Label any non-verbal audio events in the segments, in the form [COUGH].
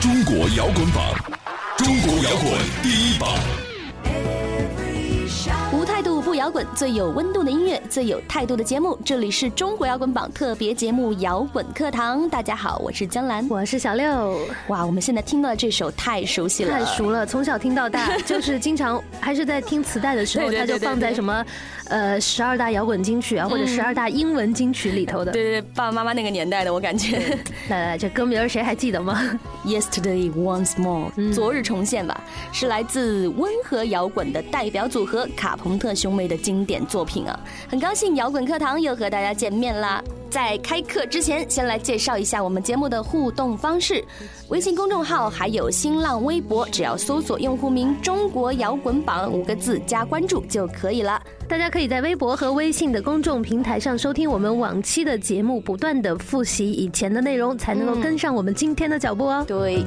中国摇滚榜，中国摇滚第一榜。摇滚，最有温度的音乐，最有态度的节目。这里是中国摇滚榜特别节目《摇滚课堂》。大家好，我是江兰，我是小六。哇，我们现在听到的这首太熟悉了，太熟了，从小听到大，就是经常还是在听磁带的时候，[LAUGHS] 它就放在什么呃十二大摇滚金曲啊，或者十二大英文金曲里头的。对对，爸爸妈妈那个年代的，我感觉。来来，这歌名谁还记得吗？[LAUGHS] Yesterday Once More，昨日重现吧，是来自温和摇滚的代表组合卡朋特兄妹的经典作品啊！很高兴摇滚课堂又和大家见面啦。在开课之前，先来介绍一下我们节目的互动方式：微信公众号还有新浪微博，只要搜索用户名“中国摇滚榜”五个字加关注就可以了。大家可以在微博和微信的公众平台上收听我们往期的节目，不断的复习以前的内容，才能够跟上我们今天的脚步哦。对。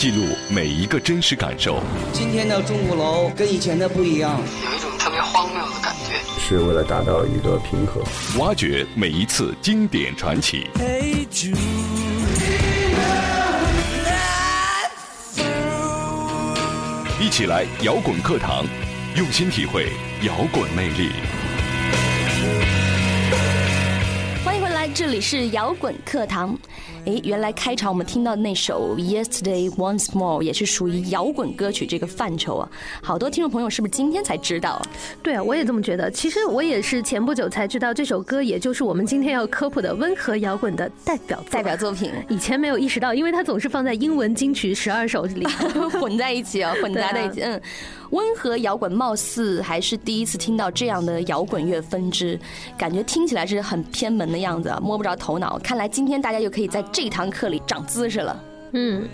记录每一个真实感受。今天的钟鼓楼跟以前的不一样，有一种特别荒谬的感觉。是为了达到一个平和。挖掘每一次经典传奇。一起来摇滚课堂，用心体会摇滚魅力。欢迎回来，这里是摇滚课堂。哎，原来开场我们听到的那首《Yesterday Once More》也是属于摇滚歌曲这个范畴啊！好多听众朋友是不是今天才知道？对啊，我也这么觉得。其实我也是前不久才知道这首歌，也就是我们今天要科普的温和摇滚的代表代表作品。以前没有意识到，因为它总是放在英文金曲十二首里 [LAUGHS] 混在一起啊，[LAUGHS] 混杂在一起。嗯，温和摇滚貌似还是第一次听到这样的摇滚乐分支，感觉听起来是很偏门的样子，摸不着头脑。看来今天大家又可以在。这堂课里长姿势了。嗯，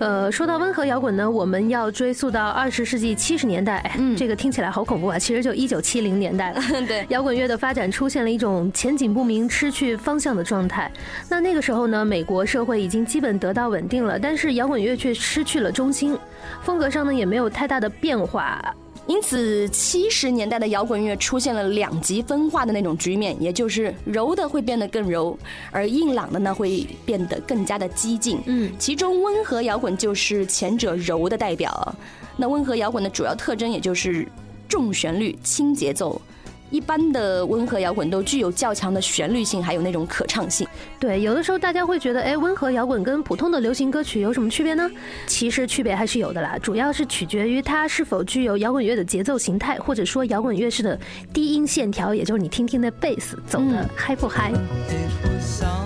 呃，说到温和摇滚呢，我们要追溯到二十世纪七十年代。嗯，这个听起来好恐怖啊，其实就一九七零年代了。[LAUGHS] 对，摇滚乐的发展出现了一种前景不明、失去方向的状态。那那个时候呢，美国社会已经基本得到稳定了，但是摇滚乐却失去了中心，风格上呢也没有太大的变化。因此，七十年代的摇滚乐出现了两极分化的那种局面，也就是柔的会变得更柔，而硬朗的呢会变得更加的激进。嗯，其中温和摇滚就是前者柔的代表。那温和摇滚的主要特征也就是重旋律、轻节奏。一般的温和摇滚都具有较强的旋律性，还有那种可唱性。对，有的时候大家会觉得，哎，温和摇滚跟普通的流行歌曲有什么区别呢？其实区别还是有的啦，主要是取决于它是否具有摇滚乐的节奏形态，或者说摇滚乐式的低音线条，也就是你听听那贝斯走的嗨不嗨。在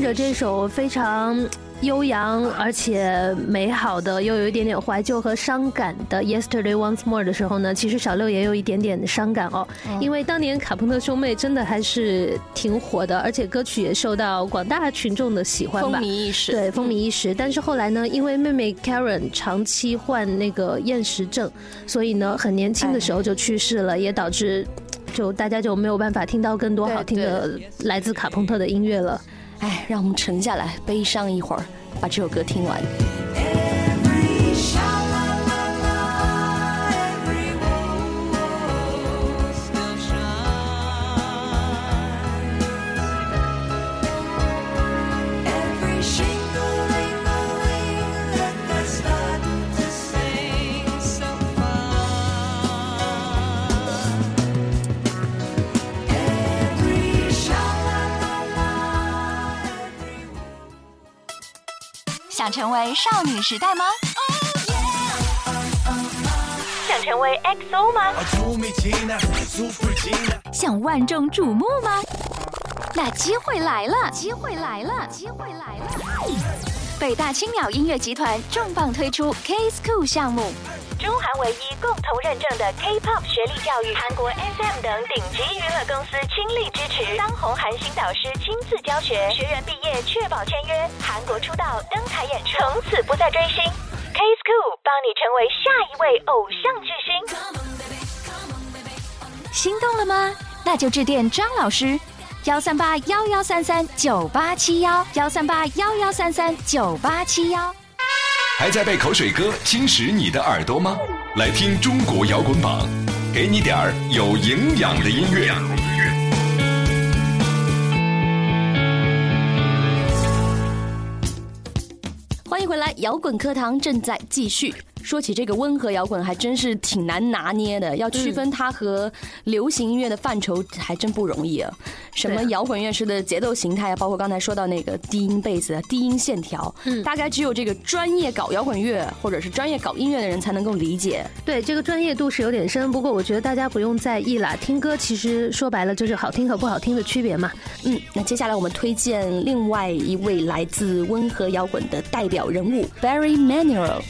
听着这首非常悠扬而且美好的，又有一点点怀旧和伤感的《Yesterday Once More》的时候呢，其实小六也有一点点伤感哦，因为当年卡朋特兄妹真的还是挺火的，而且歌曲也受到广大群众的喜欢吧，风靡一时。对，风靡一时。但是后来呢，因为妹妹 Karen 长期患那个厌食症，所以呢，很年轻的时候就去世了，也导致就大家就没有办法听到更多好听的来自卡朋特的音乐了。哎，让我们沉下来，悲伤一会儿，把这首歌听完。想成为少女时代吗？想成为 XO 吗？想万众瞩目吗？那机会来了！机会来了！机会来了！北大青鸟音乐集团重磅推出 K School 项目。中韩唯一共同认证的 K-pop 学历教育，韩国 SM 等顶级娱乐公司倾力支持，当红韩星导师亲自教学，学员毕业确保签约，韩国出道登台演出，从此不再追星。K School 帮你成为下一位偶像巨星，心动了吗？那就致电张老师，幺三八幺幺三三九八七幺，幺三八幺幺三三九八七幺。还在被口水歌侵蚀你的耳朵吗？来听中国摇滚榜，给你点儿有营养的音乐。欢迎回来，摇滚课堂正在继续。说起这个温和摇滚，还真是挺难拿捏的。要区分它和流行音乐的范畴，还真不容易啊。什么摇滚乐式的节奏形态啊，包括刚才说到那个低音贝斯、低音线条，嗯，大概只有这个专业搞摇滚乐或者是专业搞音乐的人才能够理解。对，这个专业度是有点深，不过我觉得大家不用在意啦。听歌其实说白了就是好听和不好听的区别嘛。嗯，那接下来我们推荐另外一位来自温和摇滚的代表人物 Barry Manilow。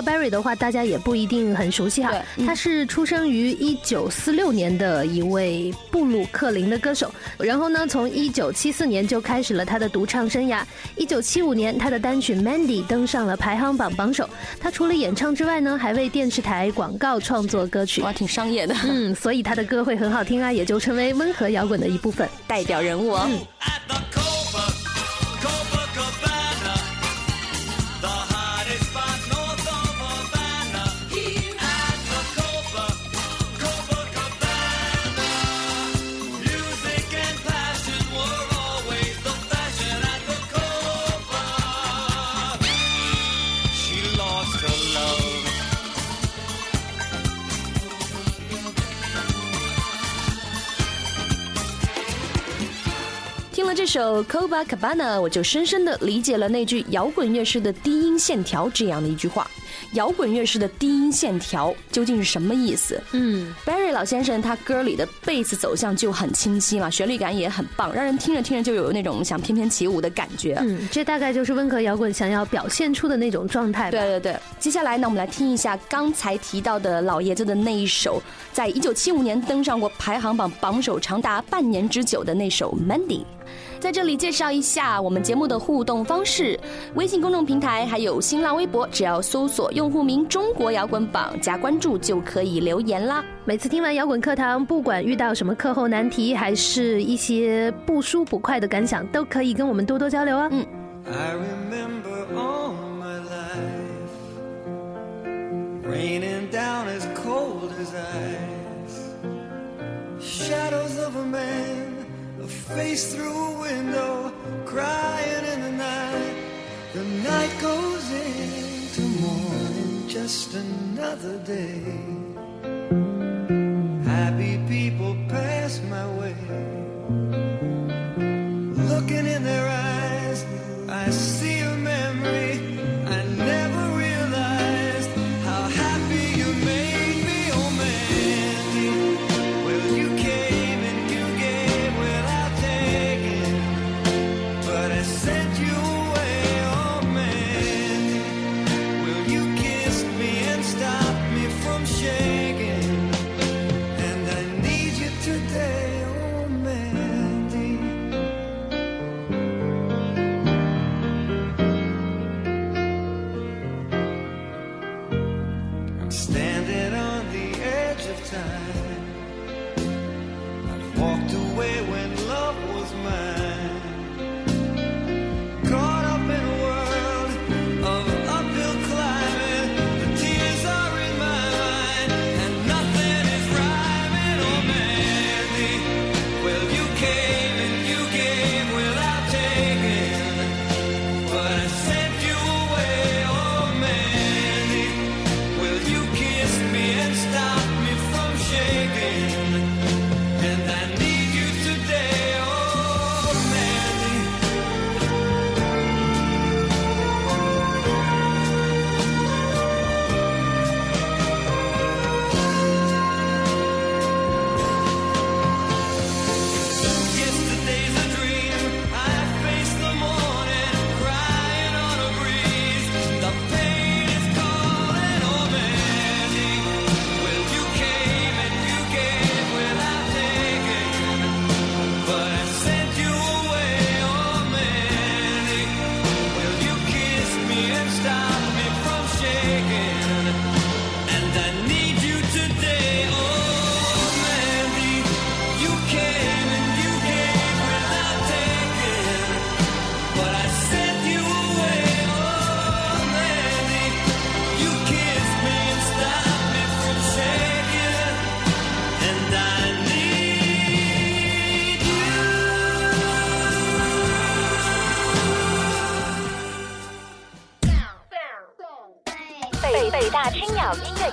到 Barry 的话，大家也不一定很熟悉哈。他是出生于一九四六年的一位布鲁克林的歌手，然后呢，从一九七四年就开始了他的独唱生涯。一九七五年，他的单曲《Mandy》登上了排行榜榜首。他除了演唱之外呢，还为电视台广告创作歌曲，哇，挺商业的。嗯，所以他的歌会很好听啊，也就成为温和摇滚的一部分，代表人物哦。了首 Copacabana，我就深深的理解了那句摇滚乐式的低音线条这样的一句话。摇滚乐式的低音线条究竟是什么意思？嗯，Barry 老先生他歌里的贝斯走向就很清晰嘛，旋律感也很棒，让人听着听着就有那种想翩翩起舞的感觉。嗯，这大概就是温和摇滚想要表现出的那种状态。对对对，接下来呢，我们来听一下刚才提到的老爷子的那一首，在一九七五年登上过排行榜榜首长达半年之久的那首《Mandy》。在这里介绍一下我们节目的互动方式：微信公众平台还有新浪微博，只要搜索用户名“中国摇滚榜”加关注就可以留言啦。每次听完摇滚课堂，不管遇到什么课后难题，还是一些不舒不快的感想，都可以跟我们多多交流啊。嗯。Face through a window, crying in the night. The night goes into morning, just another day.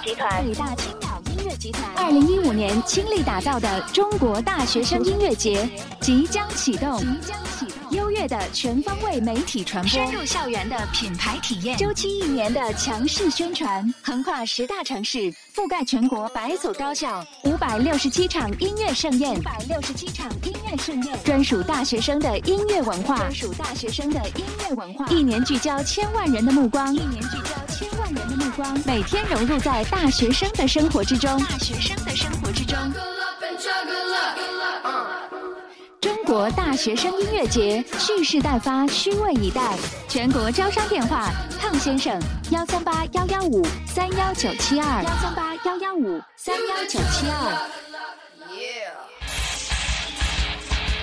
集团，北大青鸟音乐集团，二零一五年倾力打造的中国大学生音乐节即将启动，即将启的全方位媒体传播，深入校园的品牌体验，周期一年的强势宣传，横跨十大城市，覆盖全国百所高校，五百六十七场音乐盛宴，五百六十七场音乐盛宴，专属大学生的音乐文化，专属大学生的音乐文化，一年聚焦千万人的目光，一年聚焦千万人的目光，每天融入在大学生的生活之中，大学生的生活之中。中国大学生音乐节蓄势待发，虚位以待。全国招商电话：汤先生，幺三八幺幺五三幺九七二，幺三八幺幺五三幺九七二。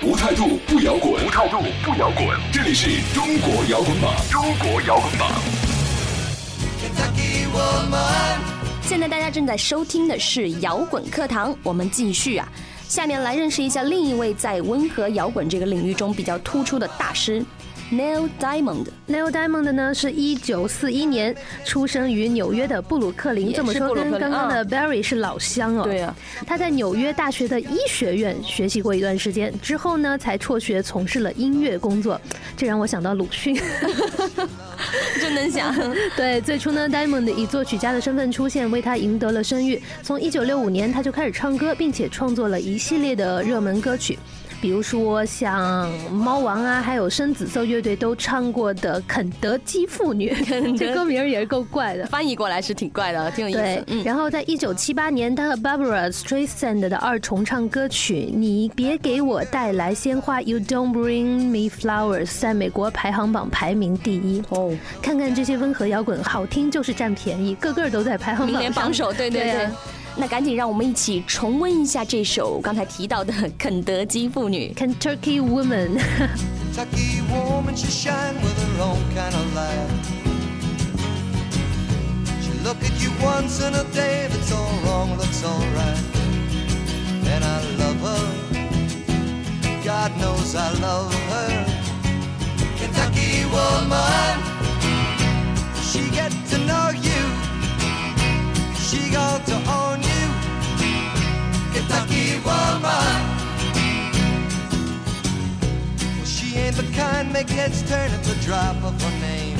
无态度不摇滚，无态度不摇滚。这里是中国摇滚榜，中国摇滚榜。现在大家正在收听的是摇滚课堂，我们继续啊。下面来认识一下另一位在温和摇滚这个领域中比较突出的大师。Neil Diamond。Neil Diamond 呢是一九四一年出生于纽约的布鲁克林，这么说跟刚刚的 Barry 是老乡哦。对啊，他在纽约大学的医学院学习过一段时间，之后呢才辍学从事了音乐工作。这让我想到鲁迅，[LAUGHS] 真能想。[LAUGHS] 对，最初呢，Diamond 以作曲家的身份出现，为他赢得了声誉。从一九六五年他就开始唱歌，并且创作了一系列的热门歌曲。比如说像猫王啊，还有深紫色乐队都唱过的《肯德基妇女》，[LAUGHS] 这歌名也是够怪的，翻译过来是挺怪的，挺有意思。对，然后在一九七八年，他和 Barbara Streisand 的二重唱歌曲《你别给我带来鲜花》，You Don't Bring Me Flowers，在美国排行榜排名第一。哦，看看这些温和摇滚，好听就是占便宜，个个都在排行榜上榜首。对对对。那赶紧让我们一起重温一下这首刚才提到的《肯德基妇女》（Kentucky Woman）。Kentucky woman, she shine with her own kind of light. She look at you once in a day, that's all wrong, looks all right. And I love her. God knows I love her. Kentucky woman, she get to know you. She got to own woman. Well, she ain't the kind make heads turn at the drop of her name.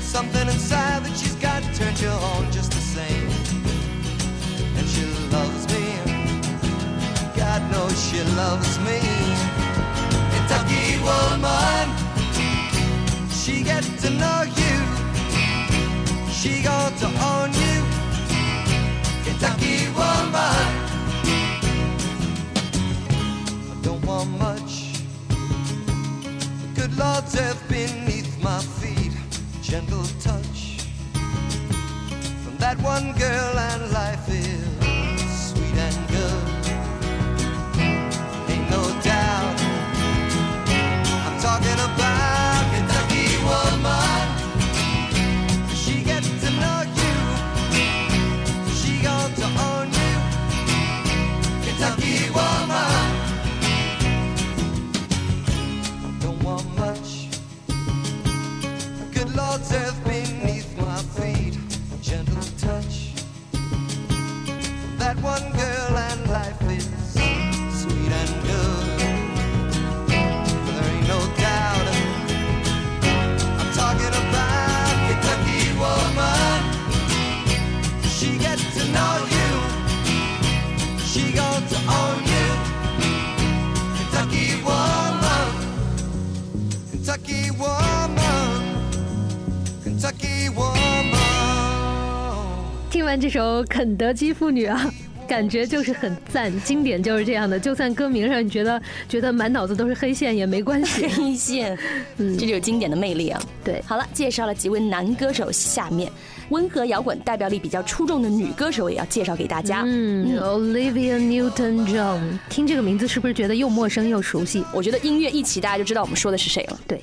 Something inside that she's got turns you on just the same. And she loves me. God knows she loves me. Kentucky woman, she get to know you. She got to own you, Kentucky woman. I don't want much. Good Lord's earth beneath my feet, gentle touch from that one girl, and life is 首《肯德基妇女》啊，[LAUGHS] 感觉就是很赞，经典就是这样的。就算歌名上你觉得觉得满脑子都是黑线也没关系，[LAUGHS] 黑线，嗯，这就是经典的魅力啊。对，好了，介绍了几位男歌手，下面温和摇滚代表力比较出众的女歌手也要介绍给大家。嗯，Olivia Newton-John，听这个名字是不是觉得又陌生又熟悉？我觉得音乐一起，大家就知道我们说的是谁了。对。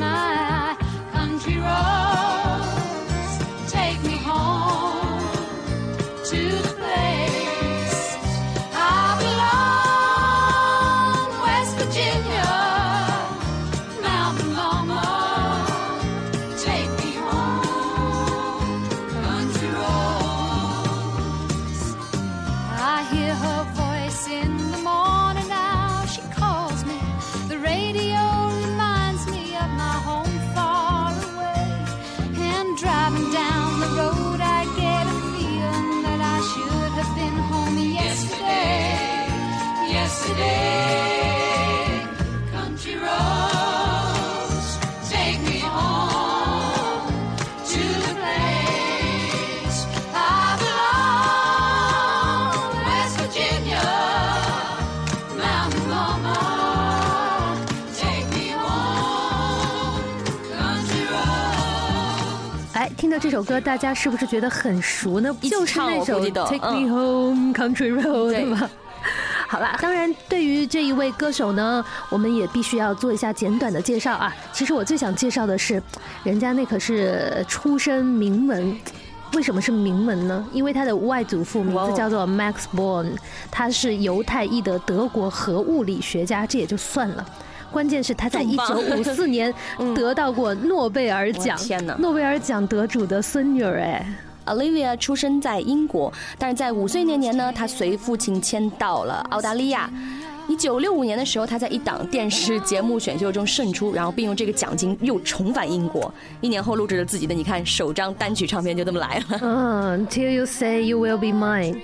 my country road. 这首歌，大家是不是觉得很熟呢？就是那首《Take 嗯 Me Home Country Road》对对吗？好啦，当然，对于这一位歌手呢，我们也必须要做一下简短的介绍啊。其实我最想介绍的是，人家那可是出身名门。为什么是名门呢？因为他的外祖父名字叫做 Max Born，他是犹太裔的德国核物理学家，这也就算了。关键是他在一九五四年 [LAUGHS] 得到过诺贝尔奖，我天哪诺贝尔奖得主的孙女儿哎。Olivia 出生在英国，但是在五岁那年呢，她随父亲迁到了澳大利亚。一九六五年的时候，他在一档电视节目选秀中胜出，然后并用这个奖金又重返英国。一年后录制了自己的，你看首张单曲唱片就这么来了。[LAUGHS] 嗯，Till you say you will be mine。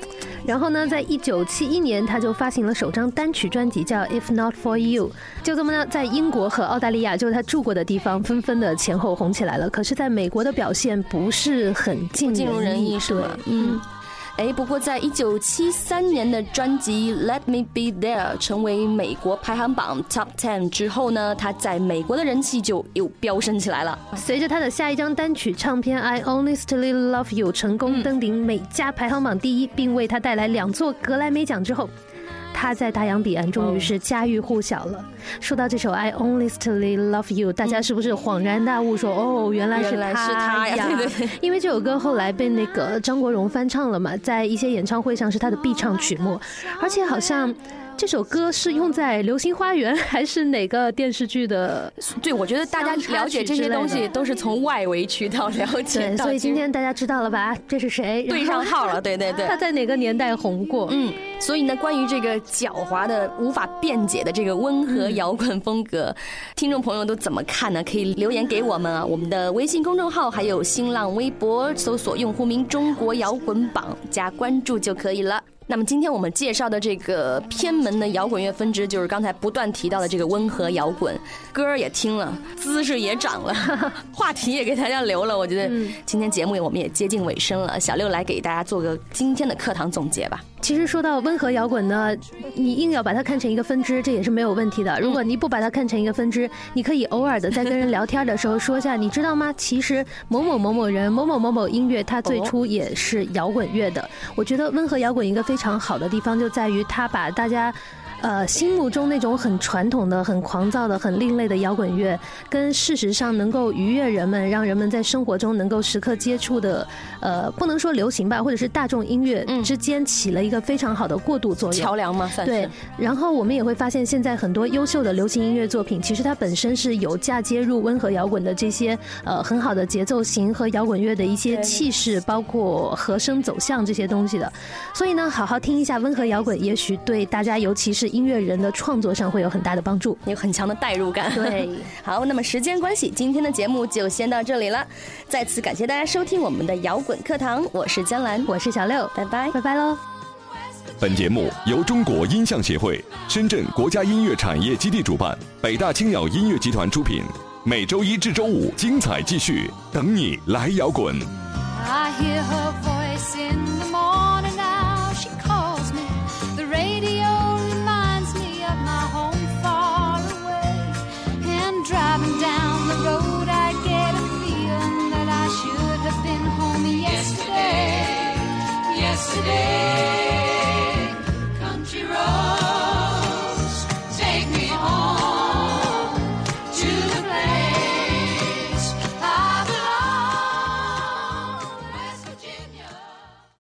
然后呢，在一九七一年，他就发行了首张单曲专辑，叫《If Not for You》。就这么呢，在英国和澳大利亚，就是他住过的地方，纷纷的前后红起来了。可是，在美国的表现不是很尽尽如人意是吧嗯。哎，不过在一九七三年的专辑《Let Me Be There》成为美国排行榜 Top Ten 之后呢，他在美国的人气就又飙升起来了。随着他的下一张单曲唱片《I Honestly Love You》成功登顶美加排行榜第一，并为他带来两座格莱美奖之后，他在大洋彼岸终于是家喻户晓了。说到这首《I Honestly Love You》，大家是不是恍然大悟说：“哦，原来是他呀对对对 [LAUGHS] 因为这首歌后来被那个张国荣翻唱了嘛，在一些演唱会上是他的必唱曲目，而且好像。这首歌是用在《流星花园》还是哪个电视剧的？对，我觉得大家了解这些东西都是从外围渠道了解对，到，所以今天大家知道了吧？这是谁？对上号了，对对对他。在哪个年代红过？嗯，所以呢，关于这个狡猾的、无法辩解的这个温和摇滚风格，听众朋友都怎么看呢？可以留言给我们啊，我们的微信公众号还有新浪微博，搜索用户名“中国摇滚榜”加关注就可以了。那么今天我们介绍的这个偏门的摇滚乐分支，就是刚才不断提到的这个温和摇滚，歌儿也听了，姿势也长了，[LAUGHS] 话题也给大家留了。我觉得今天节目我们也接近尾声了，小六来给大家做个今天的课堂总结吧。其实说到温和摇滚呢，你硬要把它看成一个分支，这也是没有问题的。如果你不把它看成一个分支，你可以偶尔的在跟人聊天的时候说一下，你知道吗？其实某某某某人、某某某某音乐，它最初也是摇滚乐的。我觉得温和摇滚一个非常好的地方就在于，它把大家。呃，心目中那种很传统的、很狂躁的、很另类的摇滚乐，跟事实上能够愉悦人们、让人们在生活中能够时刻接触的，呃，不能说流行吧，或者是大众音乐之间起了一个非常好的过渡作用。桥梁嘛，算是。对，然后我们也会发现，现在很多优秀的流行音乐作品，其实它本身是有嫁接入温和摇滚的这些呃很好的节奏型和摇滚乐的一些气势，包括和声走向这些东西的。所以呢，好好听一下温和摇滚，也许对大家，尤其是音乐人的创作上会有很大的帮助，有很强的代入感。对，[LAUGHS] 好，那么时间关系，今天的节目就先到这里了。再次感谢大家收听我们的摇滚课堂，我是江兰，我是小六，拜拜，拜拜喽。本节目由中国音像协会、深圳国家音乐产业基地主办，北大青鸟音乐集团出品。每周一至周五精彩继续，等你来摇滚。I hear her voice in